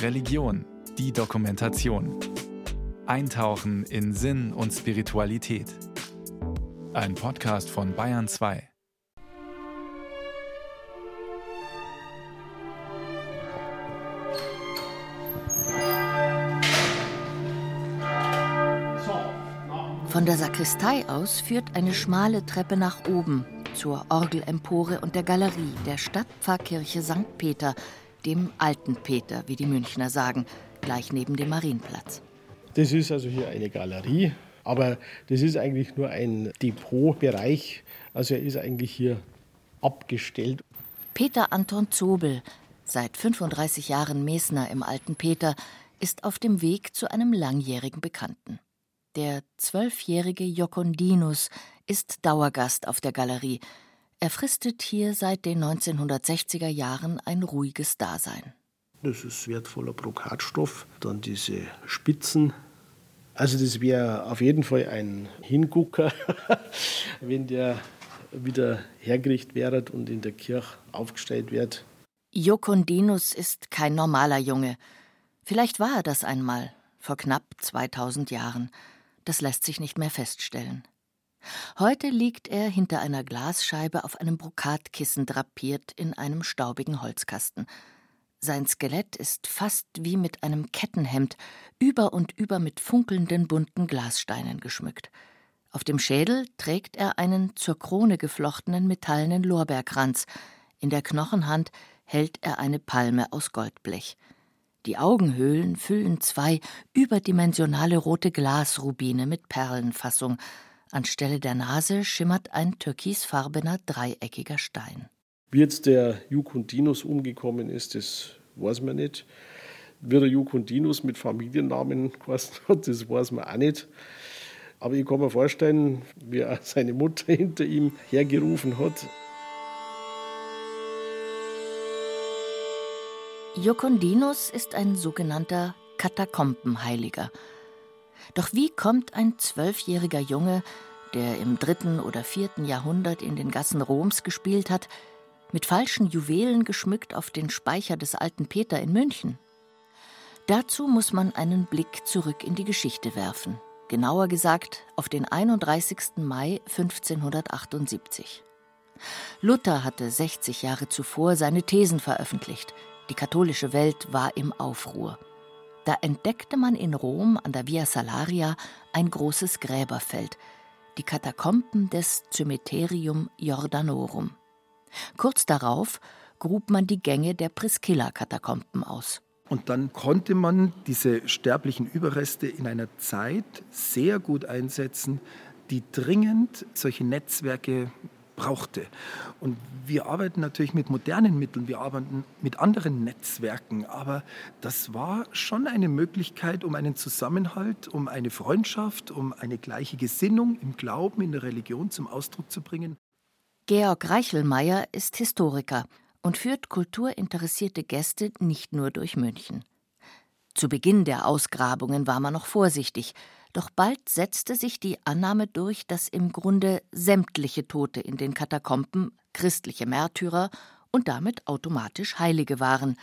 Religion, die Dokumentation. Eintauchen in Sinn und Spiritualität. Ein Podcast von Bayern 2. Von der Sakristei aus führt eine schmale Treppe nach oben zur Orgelempore und der Galerie der Stadtpfarrkirche St. Peter, dem alten Peter, wie die Münchner sagen, gleich neben dem Marienplatz. Das ist also hier eine Galerie, aber das ist eigentlich nur ein Depotbereich. Also er ist eigentlich hier abgestellt. Peter Anton Zobel, seit 35 Jahren Mesner im Alten Peter, ist auf dem Weg zu einem langjährigen Bekannten. Der zwölfjährige Jokondinus ist Dauergast auf der Galerie. Er fristet hier seit den 1960er Jahren ein ruhiges Dasein. Das ist wertvoller Brokatstoff. Dann diese Spitzen. Also das wäre auf jeden Fall ein Hingucker, wenn der wieder hergerichtet wird und in der Kirche aufgestellt wird. Jokondinus ist kein normaler Junge. Vielleicht war er das einmal, vor knapp 2000 Jahren. Das lässt sich nicht mehr feststellen. Heute liegt er hinter einer Glasscheibe auf einem Brokatkissen drapiert in einem staubigen Holzkasten. Sein Skelett ist fast wie mit einem Kettenhemd, über und über mit funkelnden bunten Glassteinen geschmückt. Auf dem Schädel trägt er einen zur Krone geflochtenen metallenen Lorbeerkranz, in der Knochenhand hält er eine Palme aus Goldblech. Die Augenhöhlen füllen zwei überdimensionale rote Glasrubine mit Perlenfassung. Anstelle der Nase schimmert ein türkisfarbener dreieckiger Stein. Wie jetzt der Jukundinus umgekommen ist, das weiß man nicht. Wie der Jukundinus mit Familiennamen geheißen hat, das weiß man auch nicht. Aber ich kann mir vorstellen, wie seine Mutter hinter ihm hergerufen hat. Jokondinus ist ein sogenannter Katakombenheiliger. Doch wie kommt ein zwölfjähriger Junge, der im dritten oder vierten Jahrhundert in den Gassen Roms gespielt hat, mit falschen Juwelen geschmückt auf den Speicher des alten Peter in München? Dazu muss man einen Blick zurück in die Geschichte werfen, genauer gesagt auf den 31. Mai 1578. Luther hatte 60 Jahre zuvor seine Thesen veröffentlicht – die katholische Welt war im Aufruhr. Da entdeckte man in Rom an der Via Salaria ein großes Gräberfeld, die Katakomben des Cymerium Jordanorum. Kurz darauf grub man die Gänge der Priscilla-Katakomben aus. Und dann konnte man diese sterblichen Überreste in einer Zeit sehr gut einsetzen, die dringend solche Netzwerke brauchte. Und wir arbeiten natürlich mit modernen Mitteln, wir arbeiten mit anderen Netzwerken, aber das war schon eine Möglichkeit, um einen Zusammenhalt, um eine Freundschaft, um eine gleiche Gesinnung im Glauben, in der Religion zum Ausdruck zu bringen. Georg Reichelmeier ist Historiker und führt kulturinteressierte Gäste nicht nur durch München. Zu Beginn der Ausgrabungen war man noch vorsichtig, doch bald setzte sich die Annahme durch, dass im Grunde sämtliche Tote in den Katakomben christliche Märtyrer und damit automatisch Heilige waren,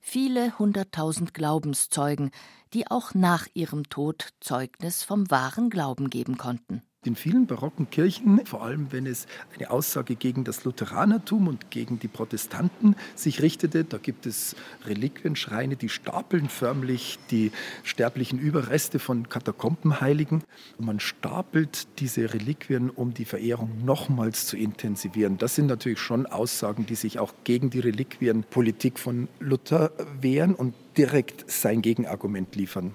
viele hunderttausend Glaubenszeugen, die auch nach ihrem Tod Zeugnis vom wahren Glauben geben konnten in vielen barocken Kirchen, vor allem wenn es eine Aussage gegen das Lutheranertum und gegen die Protestanten sich richtete, da gibt es Reliquienschreine, die stapeln förmlich die sterblichen Überreste von Katakombenheiligen. Man stapelt diese Reliquien, um die Verehrung nochmals zu intensivieren. Das sind natürlich schon Aussagen, die sich auch gegen die Reliquienpolitik von Luther wehren und direkt sein Gegenargument liefern.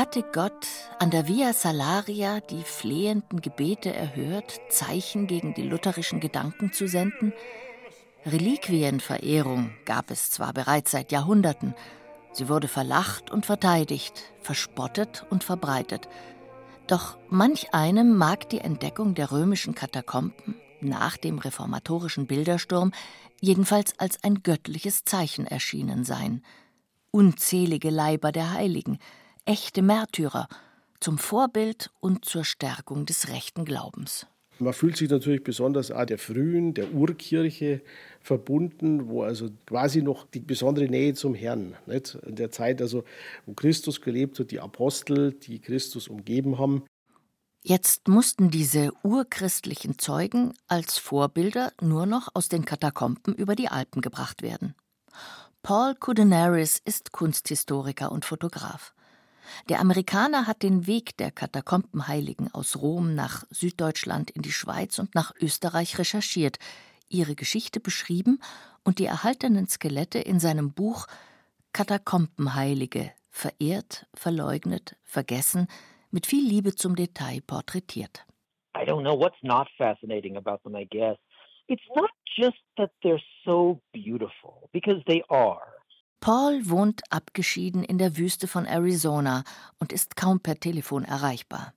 Hatte Gott an der Via Salaria die flehenden Gebete erhört, Zeichen gegen die lutherischen Gedanken zu senden? Reliquienverehrung gab es zwar bereits seit Jahrhunderten, sie wurde verlacht und verteidigt, verspottet und verbreitet. Doch manch einem mag die Entdeckung der römischen Katakomben nach dem reformatorischen Bildersturm jedenfalls als ein göttliches Zeichen erschienen sein. Unzählige Leiber der Heiligen, echte Märtyrer, zum Vorbild und zur Stärkung des rechten Glaubens. Man fühlt sich natürlich besonders auch der frühen, der Urkirche verbunden, wo also quasi noch die besondere Nähe zum Herrn, nicht? in der Zeit, also, wo Christus gelebt hat, die Apostel, die Christus umgeben haben. Jetzt mussten diese urchristlichen Zeugen als Vorbilder nur noch aus den Katakomben über die Alpen gebracht werden. Paul Kudenaris ist Kunsthistoriker und Fotograf. Der Amerikaner hat den Weg der Katakombenheiligen aus Rom nach Süddeutschland in die Schweiz und nach Österreich recherchiert, ihre Geschichte beschrieben und die erhaltenen Skelette in seinem Buch Katakombenheilige verehrt, verleugnet, vergessen, mit viel Liebe zum Detail porträtiert. I don't know what's not fascinating about them, I guess. It's not just that they're so beautiful, because they are. Paul wohnt abgeschieden in der Wüste von Arizona und ist kaum per Telefon erreichbar.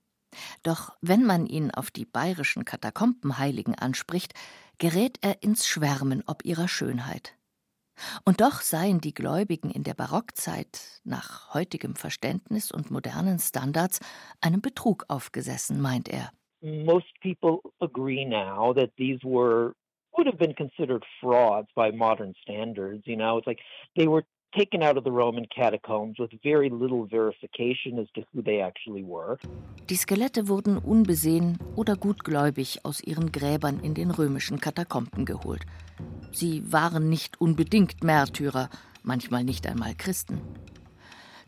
Doch wenn man ihn auf die bayerischen Katakombenheiligen anspricht, gerät er ins Schwärmen ob ihrer Schönheit. Und doch seien die Gläubigen in der Barockzeit nach heutigem Verständnis und modernen Standards einem Betrug aufgesessen, meint er. Most people agree now that these were would have been considered frauds by modern standards. You know, it's like they were taken out of the Roman catacombs with very little verification as to who they actually were. Die Skelette wurden unbesehen oder gutgläubig aus ihren Gräbern in den römischen Katakomben geholt. Sie waren nicht unbedingt Märtyrer, manchmal nicht einmal Christen.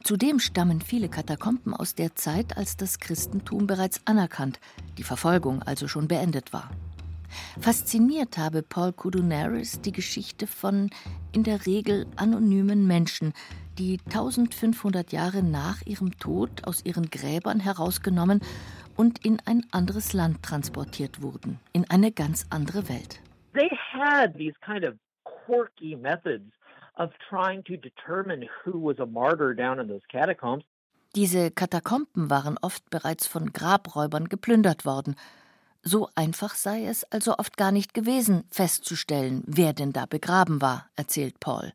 Zudem stammen viele Katakomben aus der Zeit, als das Christentum bereits anerkannt, die Verfolgung also schon beendet war. Fasziniert habe Paul Kudunaris die Geschichte von in der Regel anonymen Menschen, die 1500 Jahre nach ihrem Tod aus ihren Gräbern herausgenommen und in ein anderes Land transportiert wurden, in eine ganz andere Welt. They had these kind of quirky methods of trying to determine who was a martyr down in those catacombs. Diese Katakomben waren oft bereits von Grabräubern geplündert worden. So einfach sei es also oft gar nicht gewesen, festzustellen, wer denn da begraben war, erzählt Paul.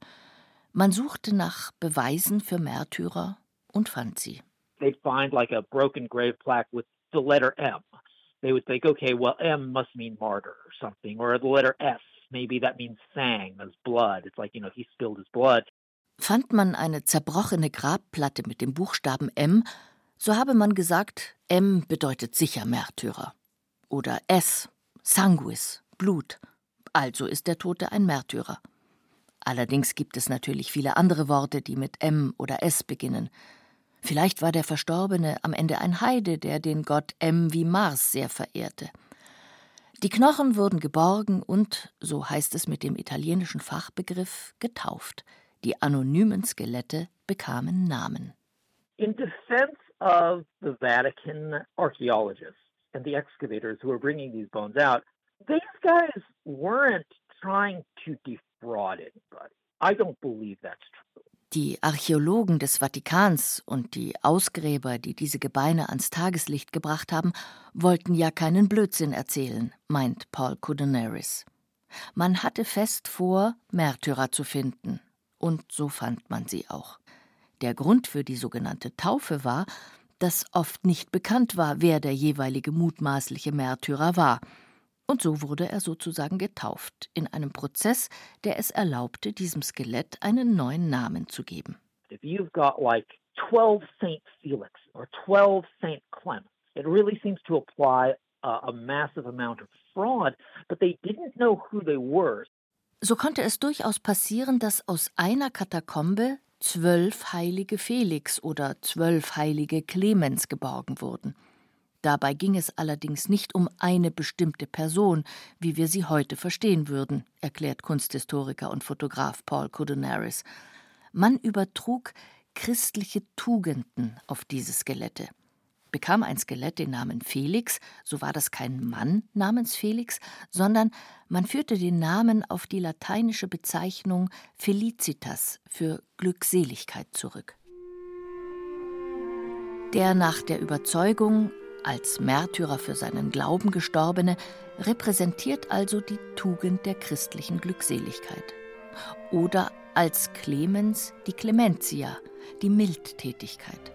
Man suchte nach Beweisen für Märtyrer und fand sie. They'd find like a broken grave plaque with the letter M. They would think, okay, well, M must mean martyr or something, or the letter S, maybe that means sang, as blood. It's like, you know, he spilled his blood. Fand man eine zerbrochene Grabplatte mit dem Buchstaben M, so habe man gesagt, M bedeutet sicher Märtyrer oder S, Sanguis, Blut. Also ist der Tote ein Märtyrer. Allerdings gibt es natürlich viele andere Worte, die mit M oder S beginnen. Vielleicht war der Verstorbene am Ende ein Heide, der den Gott M wie Mars sehr verehrte. Die Knochen wurden geborgen und, so heißt es mit dem italienischen Fachbegriff, getauft. Die anonymen Skelette bekamen Namen. In defense of the Vatican archaeologists, and the excavators who were bringing these bones out, these guys weren't trying to defraud anybody. I don't believe that's true. Die Archäologen des Vatikans und die Ausgräber, die diese Gebeine ans Tageslicht gebracht haben, wollten ja keinen Blödsinn erzählen, meint Paul Kudenaris. Man hatte fest vor, Märtyrer zu finden, und so fand man sie auch. Der Grund für die sogenannte Taufe war, dass oft nicht bekannt war, wer der jeweilige mutmaßliche Märtyrer war. Und so wurde er sozusagen getauft, in einem Prozess, der es erlaubte, diesem Skelett einen neuen Namen zu geben. If you've got like 12 St. Felix or 12 St. Clement, it really seems to apply a, a massive amount of fraud, but they didn't know who they were. So konnte es durchaus passieren, dass aus einer Katakombe zwölf heilige Felix oder zwölf heilige Clemens geborgen wurden. Dabei ging es allerdings nicht um eine bestimmte Person, wie wir sie heute verstehen würden, erklärt Kunsthistoriker und Fotograf Paul Codonaris. Man übertrug christliche Tugenden auf diese Skelette. Bekam ein Skelett den Namen Felix, so war das kein Mann namens Felix, sondern man führte den Namen auf die lateinische Bezeichnung Felicitas für Glückseligkeit zurück. Der nach der Überzeugung als Märtyrer für seinen Glauben gestorbene repräsentiert also die Tugend der christlichen Glückseligkeit. Oder als Clemens die Clementia, die Mildtätigkeit.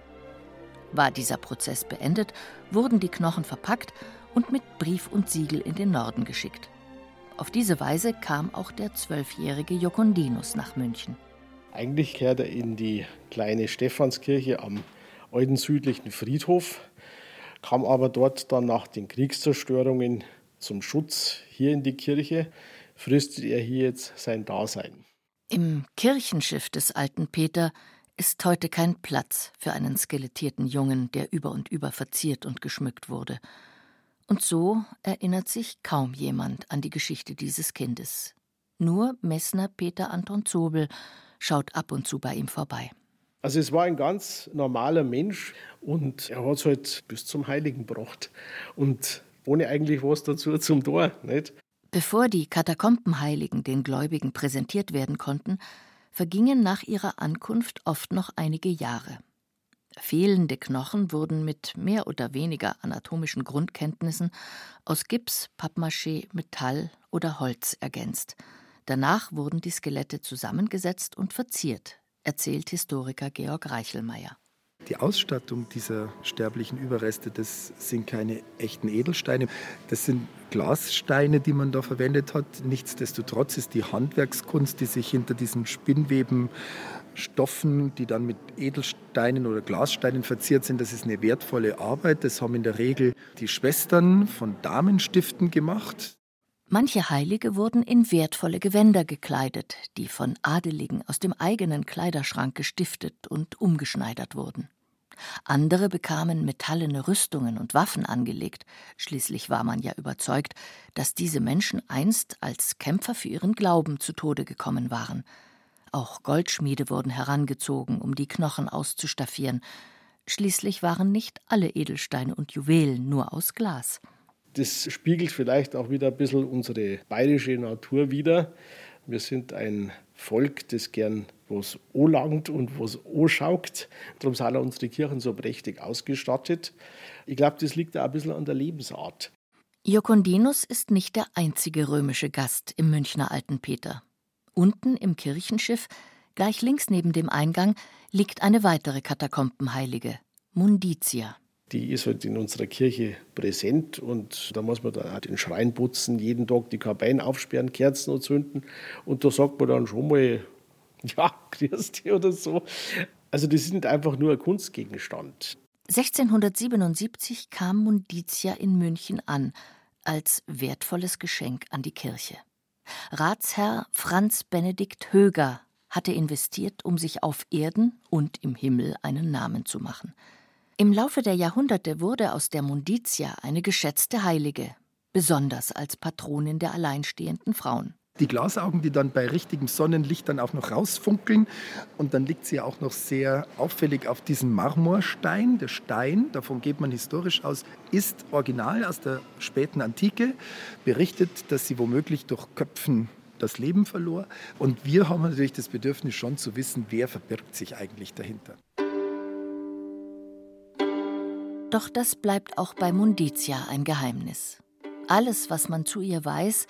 War dieser Prozess beendet, wurden die Knochen verpackt und mit Brief und Siegel in den Norden geschickt. Auf diese Weise kam auch der zwölfjährige Jokondinus nach München. Eigentlich kehrt er in die kleine Stephanskirche am alten südlichen Friedhof, kam aber dort dann nach den Kriegszerstörungen zum Schutz hier in die Kirche, fristet er hier jetzt sein Dasein. Im Kirchenschiff des alten Peter ist heute kein Platz für einen skelettierten Jungen, der über und über verziert und geschmückt wurde. Und so erinnert sich kaum jemand an die Geschichte dieses Kindes. Nur Messner Peter Anton Zobel schaut ab und zu bei ihm vorbei. Also es war ein ganz normaler Mensch und er hat es halt bis zum Heiligen gebracht. Und ohne eigentlich was dazu zum Tor, nicht? Bevor die Katakombenheiligen den Gläubigen präsentiert werden konnten, vergingen nach ihrer Ankunft oft noch einige Jahre. Fehlende Knochen wurden mit mehr oder weniger anatomischen Grundkenntnissen aus Gips, Pappmaché, Metall oder Holz ergänzt. Danach wurden die Skelette zusammengesetzt und verziert, erzählt Historiker Georg Reichelmeier. Die Ausstattung dieser sterblichen Überreste, das sind keine echten Edelsteine. Das sind Glassteine, die man da verwendet hat. Nichtsdestotrotz ist die Handwerkskunst, die sich hinter diesen Spinnweben Stoffen, die dann mit Edelsteinen oder Glassteinen verziert sind, das ist eine wertvolle Arbeit. Das haben in der Regel die Schwestern von Damenstiften gemacht. Manche Heilige wurden in wertvolle Gewänder gekleidet, die von Adeligen aus dem eigenen Kleiderschrank gestiftet und umgeschneidert wurden. Andere bekamen metallene Rüstungen und Waffen angelegt, schließlich war man ja überzeugt, dass diese Menschen einst als Kämpfer für ihren Glauben zu Tode gekommen waren, auch Goldschmiede wurden herangezogen, um die Knochen auszustaffieren. Schließlich waren nicht alle Edelsteine und Juwelen nur aus Glas. Das spiegelt vielleicht auch wieder ein bisschen unsere bayerische Natur wider. Wir sind ein Volk, das gern was langt und was schaukt. Darum sind unsere Kirchen so prächtig ausgestattet. Ich glaube, das liegt auch ein bisschen an der Lebensart. Jokondinus ist nicht der einzige römische Gast im Münchner Alten Peter. Unten im Kirchenschiff, gleich links neben dem Eingang, liegt eine weitere Katakombenheilige, Munditia. Die ist halt in unserer Kirche präsent und da muss man dann auch den Schrein putzen, jeden Tag die Kabinen aufsperren, Kerzen und zünden und da sagt man dann schon mal, ja, Christi oder so. Also das ist einfach nur ein Kunstgegenstand. 1677 kam Munditia in München an, als wertvolles Geschenk an die Kirche. Ratsherr Franz Benedikt Höger hatte investiert, um sich auf Erden und im Himmel einen Namen zu machen. Im Laufe der Jahrhunderte wurde aus der Munditia eine geschätzte Heilige, besonders als Patronin der alleinstehenden Frauen. Die Glasaugen, die dann bei richtigem Sonnenlicht dann auch noch rausfunkeln. Und dann liegt sie auch noch sehr auffällig auf diesem Marmorstein. Der Stein, davon geht man historisch aus, ist original aus der späten Antike. Berichtet, dass sie womöglich durch Köpfen das Leben verlor. Und wir haben natürlich das Bedürfnis schon zu wissen, wer verbirgt sich eigentlich dahinter. Doch das bleibt auch bei Munditia ein Geheimnis. Alles, was man zu ihr weiß,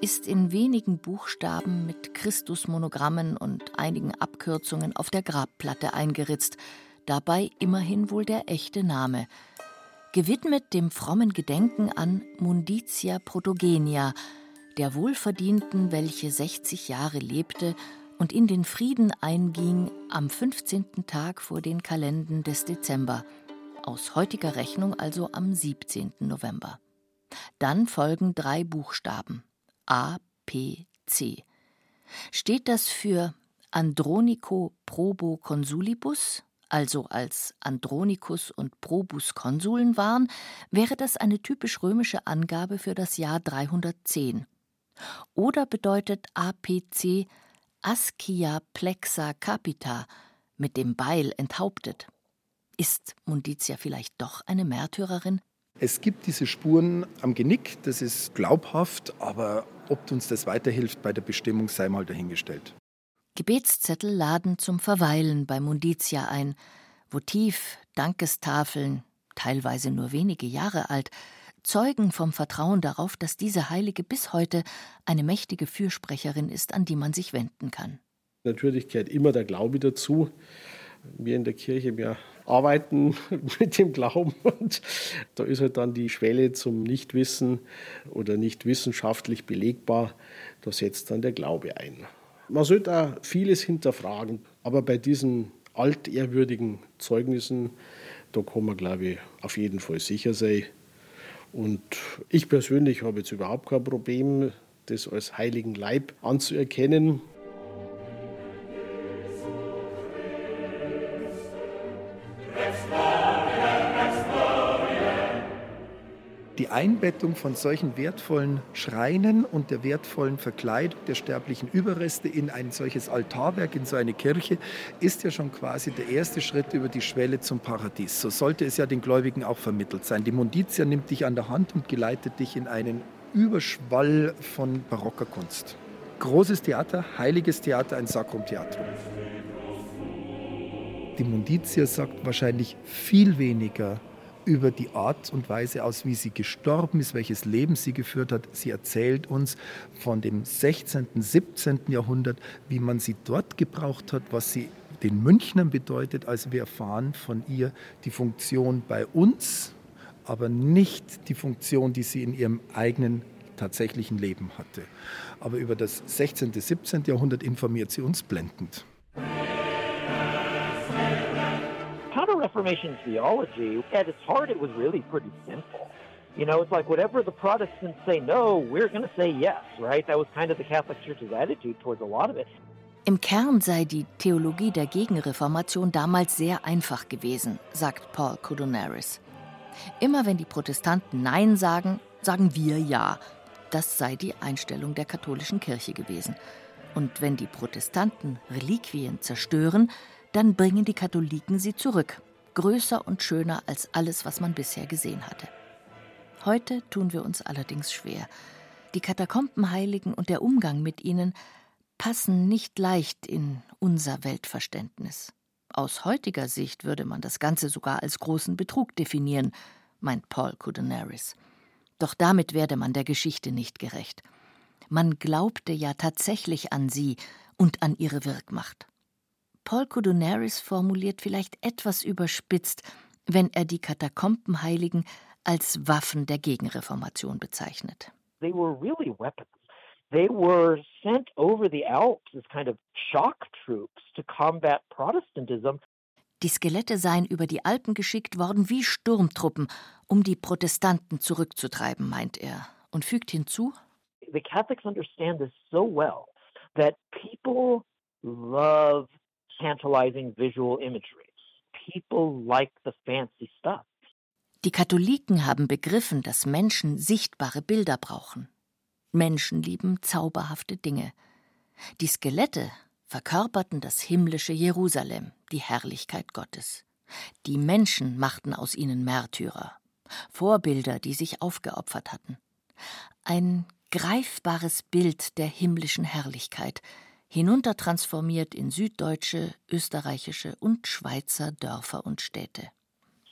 ist in wenigen Buchstaben mit Christusmonogrammen und einigen Abkürzungen auf der Grabplatte eingeritzt, dabei immerhin wohl der echte Name. Gewidmet dem frommen Gedenken an Munditia Protogenia, der Wohlverdienten, welche 60 Jahre lebte und in den Frieden einging am 15. Tag vor den Kalenden des Dezember, aus heutiger Rechnung also am 17. November. Dann folgen drei Buchstaben APC. Steht das für Andronico probo consulibus, also als Andronicus und Probus Konsuln waren, wäre das eine typisch römische Angabe für das Jahr 310. Oder bedeutet APC Ascia plexa capita, mit dem Beil enthauptet. Ist Munditia vielleicht doch eine Märtyrerin? Es gibt diese Spuren am Genick, das ist glaubhaft, aber ob uns das weiterhilft bei der Bestimmung, sei mal dahingestellt. Gebetszettel laden zum Verweilen bei Munditia ein, Votiv, Dankestafeln, teilweise nur wenige Jahre alt, zeugen vom Vertrauen darauf, dass diese Heilige bis heute eine mächtige Fürsprecherin ist, an die man sich wenden kann. Natürlich gehört immer der Glaube dazu. Wir in der Kirche, wir arbeiten mit dem Glauben. Und da ist halt dann die Schwelle zum Nichtwissen oder nicht wissenschaftlich belegbar, da setzt dann der Glaube ein. Man sollte auch vieles hinterfragen, aber bei diesen altehrwürdigen Zeugnissen, da kann man, glaube ich, auf jeden Fall sicher sein. Und ich persönlich habe jetzt überhaupt kein Problem, das als heiligen Leib anzuerkennen. Die Einbettung von solchen wertvollen Schreinen und der wertvollen Verkleidung der sterblichen Überreste in ein solches Altarwerk, in so eine Kirche, ist ja schon quasi der erste Schritt über die Schwelle zum Paradies. So sollte es ja den Gläubigen auch vermittelt sein. Die Munditia nimmt dich an der Hand und geleitet dich in einen Überschwall von barocker Kunst. Großes Theater, heiliges Theater, ein Sacrum Theatrum. Die Munditia sagt wahrscheinlich viel weniger über die Art und Weise aus, wie sie gestorben ist, welches Leben sie geführt hat. Sie erzählt uns von dem 16., 17. Jahrhundert, wie man sie dort gebraucht hat, was sie den Münchnern bedeutet. Also wir erfahren von ihr die Funktion bei uns, aber nicht die Funktion, die sie in ihrem eigenen tatsächlichen Leben hatte. Aber über das 16., 17. Jahrhundert informiert sie uns blendend. Reformation theology, at its heart, it was really pretty simple. You know, it's like whatever the Protestants say no, we're going to say yes, right? That was kind of the Catholic Church's attitude towards a lot of it. Im Kern sei die Theologie der Gegenreformation damals sehr einfach gewesen, sagt Paul Codonaris. Immer wenn die Protestanten Nein sagen, sagen wir Ja. Das sei die Einstellung der katholischen Kirche gewesen. Und wenn die Protestanten Reliquien zerstören, dann bringen die Katholiken sie zurück größer und schöner als alles, was man bisher gesehen hatte. Heute tun wir uns allerdings schwer. Die Katakombenheiligen und der Umgang mit ihnen passen nicht leicht in unser Weltverständnis. Aus heutiger Sicht würde man das Ganze sogar als großen Betrug definieren, meint Paul Kudenaris. Doch damit werde man der Geschichte nicht gerecht. Man glaubte ja tatsächlich an sie und an ihre Wirkmacht. Paul Codonaris formuliert vielleicht etwas überspitzt, wenn er die Katakombenheiligen als Waffen der Gegenreformation bezeichnet. They were really weapons. They were sent over the Alps as kind of shock troops to combat Protestantism. Die Skelette seien über die Alpen geschickt worden wie Sturmtruppen, um die Protestanten zurückzutreiben, meint er, und fügt hinzu: The Catholics understand this so well that people love tantalizing visual imagery. People like the fancy stuff. Die Katholiken haben begriffen, dass Menschen sichtbare Bilder brauchen. Menschen lieben zauberhafte Dinge. Die Skelette verkörperten das himmlische Jerusalem, die Herrlichkeit Gottes. Die Menschen machten aus ihnen Märtyrer, Vorbilder, die sich aufgeopfert hatten. Ein greifbares Bild der himmlischen Herrlichkeit, hinuntertransformiert in süddeutsche, österreichische und Schweizer Dörfer und Städte.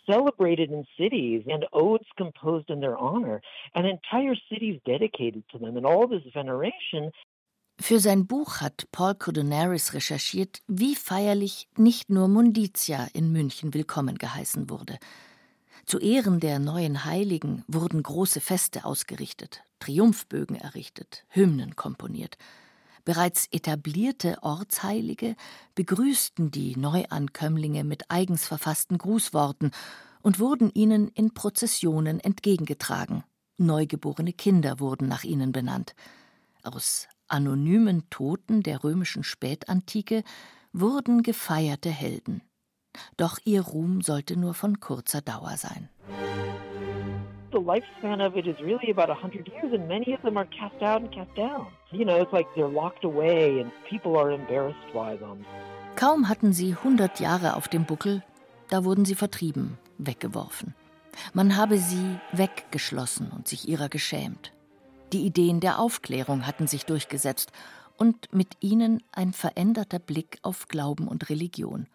Celebrated in cities and odes composed in their honor, and entire cities dedicated to them, and all this veneration. Für sein Buch hat Paul Codonaris recherchiert, wie feierlich nicht nur Munditia in München willkommen geheißen wurde. Zu Ehren der neuen Heiligen wurden große Feste ausgerichtet, Triumphbögen errichtet, Hymnen komponiert. Bereits etablierte Ortsheilige begrüßten die Neuankömmlinge mit eigens verfassten Grußworten und wurden ihnen in Prozessionen entgegengetragen. Neugeborene Kinder wurden nach ihnen benannt. Aus anonymen Toten der römischen Spätantike wurden gefeierte Helden. Doch ihr Ruhm sollte nur von kurzer Dauer sein the lifespan of it is really about 100 years, and many of them are cast out and cast down. You know, it's like they're locked away and people are embarrassed by them. Kaum hatten sie 100 Jahre auf dem Buckel, da wurden sie vertrieben, weggeworfen. Man habe sie weggeschlossen und sich ihrer geschämt. Die Ideen der Aufklärung hatten sich durchgesetzt und mit ihnen ein veränderter Blick auf Glauben und Religion.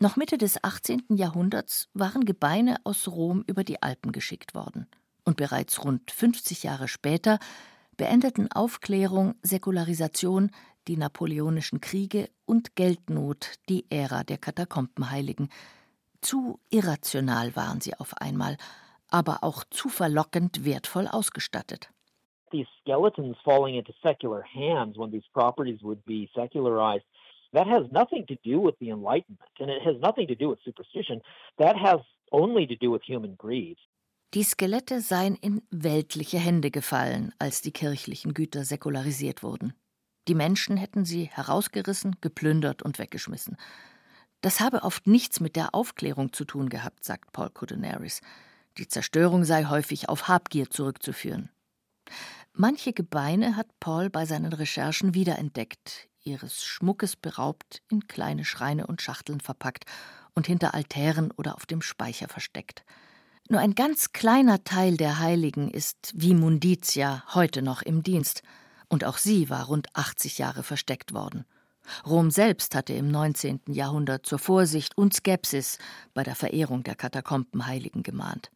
Noch Mitte des 18. Jahrhunderts waren Gebeine aus Rom über die Alpen geschickt worden. Und bereits rund 50 Jahre später beendeten Aufklärung, Säkularisation, die napoleonischen Kriege und Geldnot die Ära der Katakombenheiligen. Zu irrational waren sie auf einmal, aber auch zu verlockend wertvoll ausgestattet. These skeletons falling into secular hands when these properties would be secularized, that has nothing to do with the Enlightenment and it has nothing to do with superstition. That has only to do with human greed. Die Skelette seien in weltliche Hände gefallen, als die kirchlichen Güter säkularisiert wurden. Die Menschen hätten sie herausgerissen, geplündert und weggeschmissen. Das habe oft nichts mit der Aufklärung zu tun gehabt, sagt Paul Codonaris. Die Zerstörung sei häufig auf Habgier zurückzuführen. Manche Gebeine hat Paul bei seinen Recherchen wiederentdeckt, ihres Schmuckes beraubt, in kleine Schreine und Schachteln verpackt und hinter Altären oder auf dem Speicher versteckt. Nur ein ganz kleiner Teil der Heiligen ist, wie Munditia, heute noch im Dienst, und auch sie war rund 80 Jahre versteckt worden. Rom selbst hatte im 19. Jahrhundert zur Vorsicht und Skepsis bei der Verehrung der Katakombenheiligen gemahnt.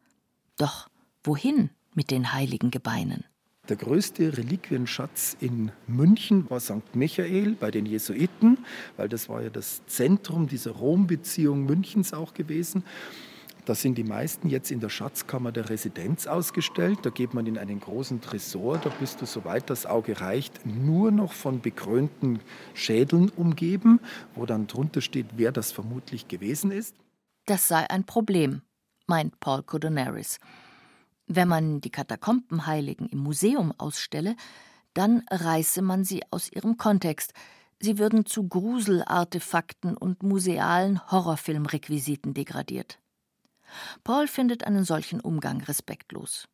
Doch wohin mit den heiligen Gebeinen? Der größte Reliquienschatz in München war St. Michael bei den Jesuiten, weil das war ja das Zentrum dieser Rom-Beziehung Münchens auch gewesen. Da sind die meisten jetzt in der Schatzkammer der Residenz ausgestellt. Da geht man in einen großen Tresor. Da bist du, soweit das Auge reicht, nur noch von bekrönten Schädeln umgeben, wo dann drunter steht, wer das vermutlich gewesen ist. Das sei ein Problem, meint Paul Codonaris. Wenn man die Katakombenheiligen im Museum ausstelle, dann reiße man sie aus ihrem Kontext. Sie würden zu Gruselartefakten und musealen Horrorfilmrequisiten degradiert. Paul findet einen solchen Umgang respektlos.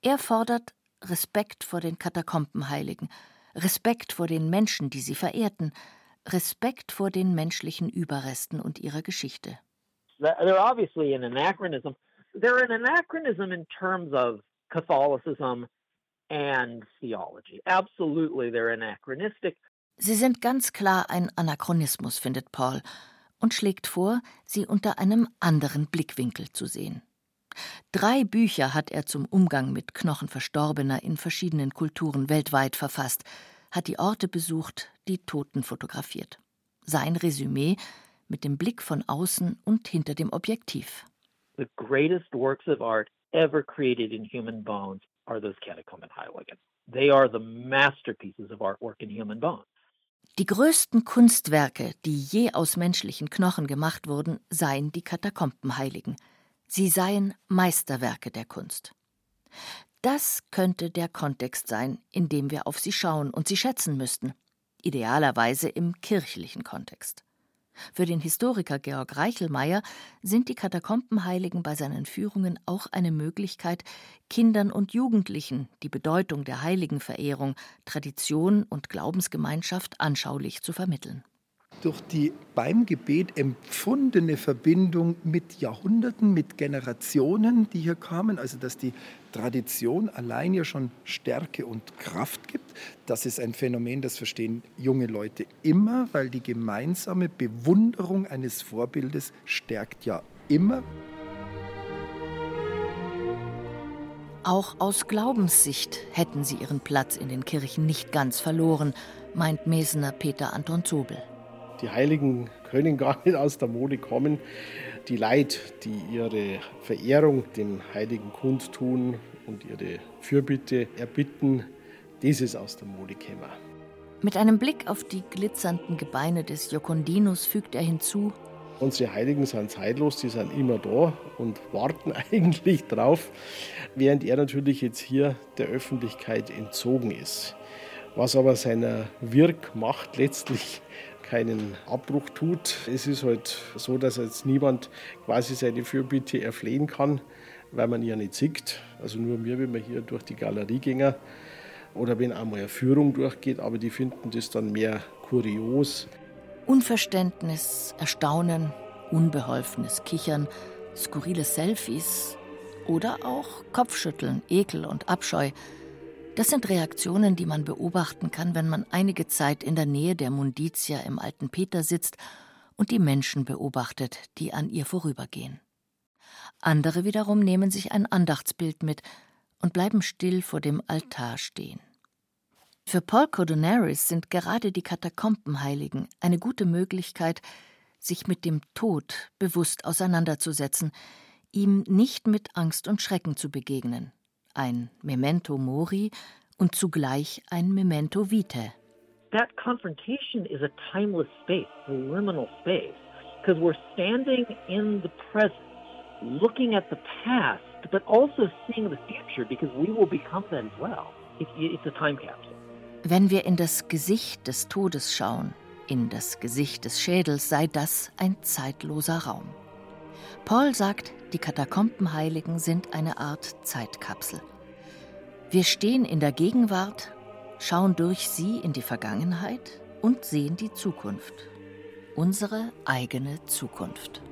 Er fordert Respekt vor den Katakombenheiligen, Respekt vor den Menschen, die sie verehrten, Respekt vor den menschlichen Überresten und ihrer Geschichte. They're obviously an anachronism. They're an anachronism in terms of Catholicism and theology. Absolutely, they're anachronistic. Sie sind ganz klar ein Anachronismus, findet Paul, und schlägt vor, sie unter einem anderen Blickwinkel zu sehen. Drei Bücher hat er zum Umgang mit Knochen Verstorbener in verschiedenen Kulturen weltweit verfasst, hat die Orte besucht, die Toten fotografiert. Sein Resümee mit dem Blick von außen und hinter dem Objektiv. The greatest works of art ever created in human bones are those catacomb Heiligen. They are the masterpieces of artwork in human bones. Die größten Kunstwerke, die je aus menschlichen Knochen gemacht wurden, seien die Katakombenheiligen. Sie seien Meisterwerke der Kunst. Das könnte der Kontext sein, in dem wir auf sie schauen und sie schätzen müssten, idealerweise im kirchlichen Kontext. Für den Historiker Georg Reichelmeier sind die Katakombenheiligen bei seinen Führungen auch eine Möglichkeit, Kindern und Jugendlichen die Bedeutung der Heiligenverehrung, Tradition und Glaubensgemeinschaft anschaulich zu vermitteln durch die beim Gebet empfundene Verbindung mit Jahrhunderten, mit Generationen, die hier kamen, also dass die Tradition allein ja schon Stärke und Kraft gibt. Das ist ein Phänomen, das verstehen junge Leute immer, weil die gemeinsame Bewunderung eines Vorbildes stärkt ja immer. Auch aus Glaubenssicht hätten sie ihren Platz in den Kirchen nicht ganz verloren, meint Mesener Peter Anton Zobel. Die Heiligen können gar nicht aus der Mode kommen. Die Leid, die ihre Verehrung den Heiligen kundtun und ihre Fürbitte erbitten, das ist aus der Mode gekommen. Mit einem Blick auf die glitzernden Gebeine des Jokondinus fügt er hinzu, Unsere Heiligen sind zeitlos, die sind immer da und warten eigentlich drauf, während er natürlich jetzt hier der Öffentlichkeit entzogen ist. Was aber seiner Wirkmacht letztlich keinen Abbruch tut. Es ist halt so, dass jetzt niemand quasi seine Fürbitte erflehen kann, weil man ja nicht sieht. Also nur wir, wenn wir hier durch die Galerie gehen oder wenn einmal eine Führung durchgeht, aber die finden das dann mehr kurios. Unverständnis, Erstaunen, unbeholfenes Kichern, skurrile Selfies oder auch Kopfschütteln, Ekel und Abscheu – das sind Reaktionen, die man beobachten kann, wenn man einige Zeit in der Nähe der Munditia im Alten Peter sitzt und die Menschen beobachtet, die an ihr vorübergehen. Andere wiederum nehmen sich ein Andachtsbild mit und bleiben still vor dem Altar stehen. Für Paul Codonaris sind gerade die Katakombenheiligen eine gute Möglichkeit, sich mit dem Tod bewusst auseinanderzusetzen, ihm nicht mit Angst und Schrecken zu begegnen. Ein Memento Mori und zugleich ein Memento Vitae. That confrontation is a timeless space, a liminal space, because we're standing in the present, looking at the past, but also seeing the future, because we will become that as well. It's a time capsule. Wenn wir in das Gesicht des Todes schauen, in das Gesicht des Schädels, sei das ein zeitloser Raum. Paul sagt, die Katakombenheiligen sind eine Art Zeitkapsel. Wir stehen in der Gegenwart, schauen durch sie in die Vergangenheit und sehen die Zukunft. Unsere eigene Zukunft.